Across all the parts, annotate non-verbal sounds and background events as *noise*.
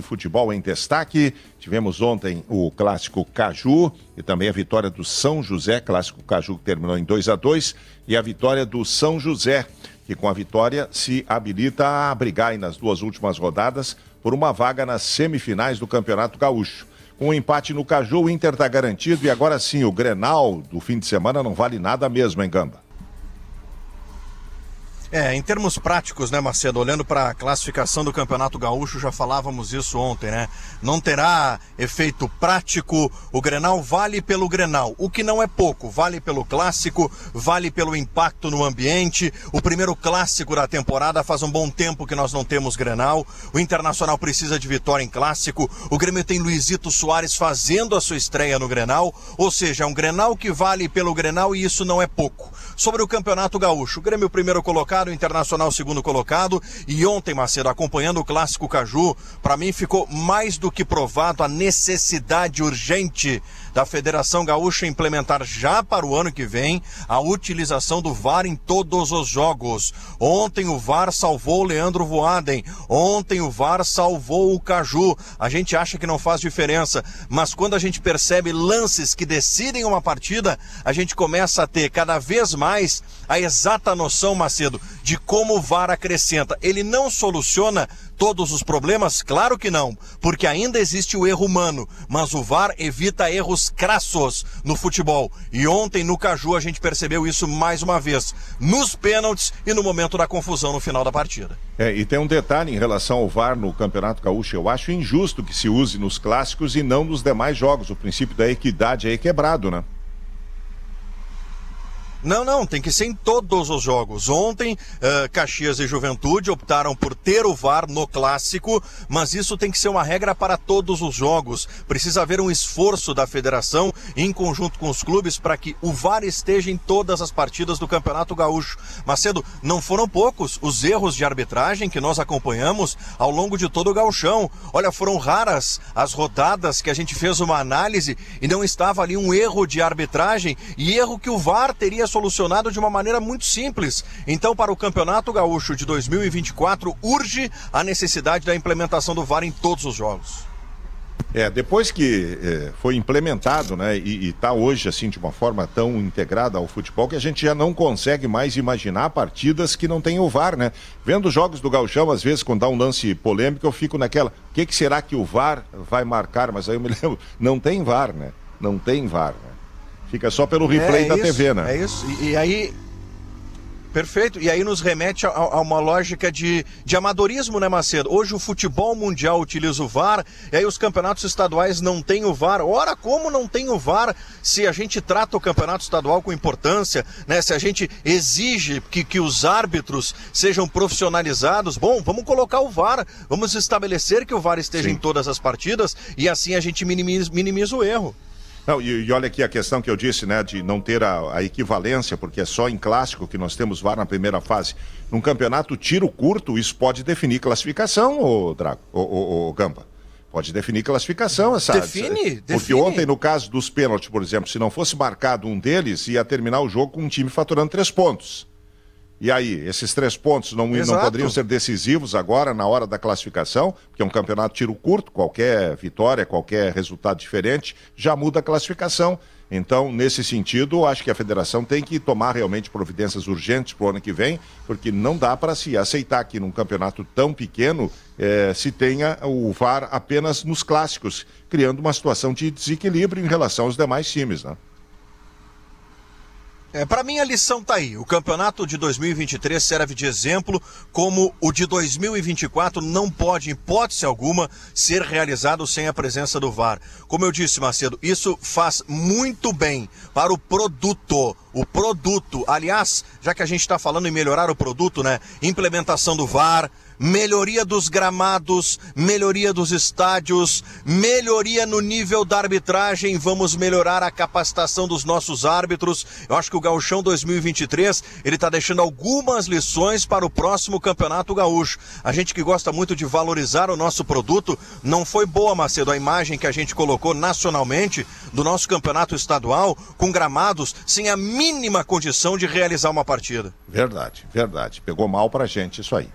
Futebol em destaque. Tivemos ontem o clássico Caju e também a vitória do São José, clássico Caju que terminou em 2 a 2 e a vitória do São José, que com a vitória se habilita a brigar nas duas últimas rodadas por uma vaga nas semifinais do Campeonato Gaúcho. Com um empate no Caju, o Inter está garantido e agora sim o Grenal do fim de semana não vale nada mesmo, hein, Gamba? É, em termos práticos, né, Macedo, olhando para a classificação do Campeonato Gaúcho, já falávamos isso ontem, né? Não terá efeito prático, o Grenal vale pelo Grenal, o que não é pouco, vale pelo clássico, vale pelo impacto no ambiente. O primeiro clássico da temporada faz um bom tempo que nós não temos Grenal. O Internacional precisa de vitória em clássico. O Grêmio tem Luizito Soares fazendo a sua estreia no Grenal, ou seja, é um Grenal que vale pelo Grenal e isso não é pouco. Sobre o Campeonato Gaúcho, o Grêmio primeiro colocado o Internacional segundo colocado. E ontem, Macedo, acompanhando o clássico Caju, para mim ficou mais do que provado a necessidade urgente da Federação Gaúcha implementar já para o ano que vem a utilização do VAR em todos os jogos. Ontem o VAR salvou o Leandro Voaden, ontem o VAR salvou o Caju. A gente acha que não faz diferença, mas quando a gente percebe lances que decidem uma partida, a gente começa a ter cada vez mais a exata noção, Macedo, de como o VAR acrescenta. Ele não soluciona todos os problemas? Claro que não, porque ainda existe o erro humano, mas o VAR evita erros crassos no futebol. E ontem no Caju a gente percebeu isso mais uma vez, nos pênaltis e no momento da confusão no final da partida. É, e tem um detalhe em relação ao VAR no Campeonato Gaúcho. Eu acho injusto que se use nos clássicos e não nos demais jogos. O princípio da equidade é quebrado, né? Não, não, tem que ser em todos os jogos. Ontem, uh, Caxias e Juventude optaram por ter o VAR no clássico, mas isso tem que ser uma regra para todos os jogos. Precisa haver um esforço da federação em conjunto com os clubes para que o VAR esteja em todas as partidas do Campeonato Gaúcho. Macedo, não foram poucos os erros de arbitragem que nós acompanhamos ao longo de todo o gauchão. Olha, foram raras as rodadas que a gente fez uma análise e não estava ali um erro de arbitragem e erro que o VAR teria solucionado de uma maneira muito simples. Então, para o Campeonato Gaúcho de 2024, urge a necessidade da implementação do VAR em todos os jogos. É, depois que é, foi implementado, né, e está hoje assim de uma forma tão integrada ao futebol que a gente já não consegue mais imaginar partidas que não tem o VAR, né? Vendo jogos do Galchão, às vezes, quando dá um lance polêmico, eu fico naquela, o que, que será que o VAR vai marcar? Mas aí eu me *laughs* lembro, não tem VAR, né? Não tem VAR, né? Fica só pelo replay é, da isso, TV, né? É isso. E, e, aí. Perfeito. E aí nos remete a, a, uma lógica de, de amadorismo, né, Macedo? Hoje o futebol mundial utiliza o VAR, e aí os campeonatos estaduais não têm o VAR. Ora, como não tem o VAR se a gente trata o campeonato estadual com importância, né? Se a gente exige que, que os árbitros sejam profissionalizados, bom, vamos colocar o VAR, vamos estabelecer que o VAR esteja Sim. em todas as partidas e assim a gente minimiza, minimiza o erro. Não, e, e, olha aqui a questão que eu disse, né, de não ter a, a, equivalência, porque é só em clássico que nós temos VAR na primeira fase. Num campeonato tiro curto, isso pode definir classificação, ô Drago, ô, ô, ô Gamba. Pode definir classificação essa. Define, Porque define. ontem, no caso dos pênaltis, por exemplo, se não fosse marcado um deles, ia terminar o jogo com um time faturando três pontos. E aí, esses três pontos não, não poderiam ser decisivos agora na hora da classificação, porque é um campeonato tiro curto, qualquer vitória, qualquer resultado diferente já muda a classificação. Então, nesse sentido, acho que a federação tem que tomar realmente providências urgentes para o ano que vem, porque não dá para se aceitar que num campeonato tão pequeno eh, se tenha o VAR apenas nos clássicos, criando uma situação de desequilíbrio em relação aos demais times. Né? É, para mim a lição tá aí. O campeonato de 2023 serve de exemplo como o de 2024 não pode, em hipótese alguma, ser realizado sem a presença do VAR. Como eu disse, Macedo, isso faz muito bem para o produto. O produto, aliás, já que a gente está falando em melhorar o produto, né? Implementação do VAR, melhoria dos gramados, melhoria dos estádios, melhoria no nível da arbitragem, vamos melhorar a capacitação dos nossos árbitros. Eu acho que o Gauchão 2023, ele está deixando algumas lições para o próximo Campeonato Gaúcho. A gente que gosta muito de valorizar o nosso produto, não foi boa, Macedo, a imagem que a gente colocou nacionalmente do nosso campeonato estadual com gramados sem a mínima condição de realizar uma partida. Verdade, verdade. Pegou mal pra gente isso aí.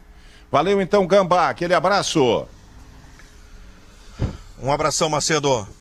Valeu então, Gambá. Aquele abraço. Um abração, Macedo.